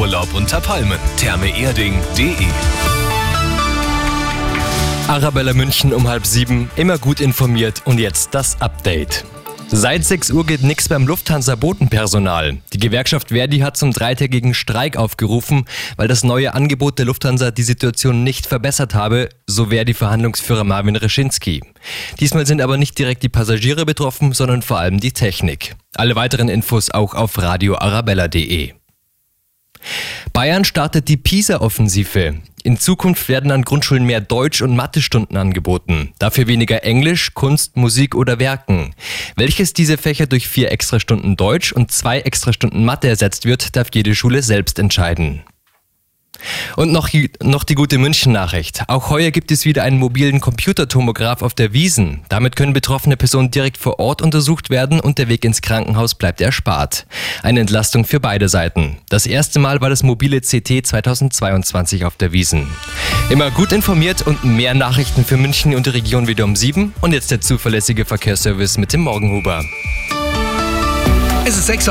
Urlaub unter Palmen. Thermeerding.de Arabella München um halb sieben, immer gut informiert und jetzt das Update. Seit 6 Uhr geht nichts beim Lufthansa-Bodenpersonal. Die Gewerkschaft Verdi hat zum dreitägigen Streik aufgerufen, weil das neue Angebot der Lufthansa die Situation nicht verbessert habe, so Verdi-Verhandlungsführer Marvin Reschinski. Diesmal sind aber nicht direkt die Passagiere betroffen, sondern vor allem die Technik. Alle weiteren Infos auch auf radioarabella.de. Bayern startet die PISA-Offensive. In Zukunft werden an Grundschulen mehr Deutsch- und Mathestunden angeboten. Dafür weniger Englisch, Kunst, Musik oder Werken. Welches diese Fächer durch vier Extrastunden Deutsch und zwei Extrastunden Mathe ersetzt wird, darf jede Schule selbst entscheiden. Und noch, noch die gute München-Nachricht. Auch heuer gibt es wieder einen mobilen Computertomograph auf der Wiesen. Damit können betroffene Personen direkt vor Ort untersucht werden und der Weg ins Krankenhaus bleibt erspart. Eine Entlastung für beide Seiten. Das erste Mal war das mobile CT 2022 auf der Wiesen. Immer gut informiert und mehr Nachrichten für München und die Region wieder um sieben. Und jetzt der zuverlässige Verkehrsservice mit dem Morgenhuber. Es ist 6